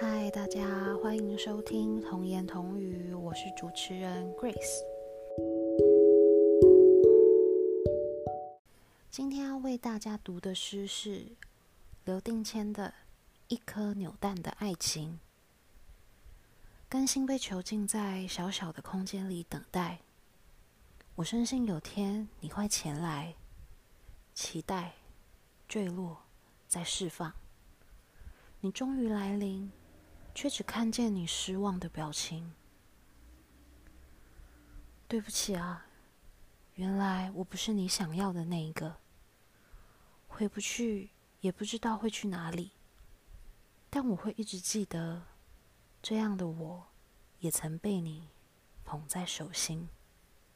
嗨，大家欢迎收听童言童语，我是主持人 Grace。今天要为大家读的诗是刘定谦的《一颗扭蛋的爱情》。甘心被囚禁在小小的空间里等待，我深信有天你会前来，期待坠落再释放。你终于来临。却只看见你失望的表情。对不起啊，原来我不是你想要的那一个。回不去，也不知道会去哪里，但我会一直记得，这样的我，也曾被你捧在手心。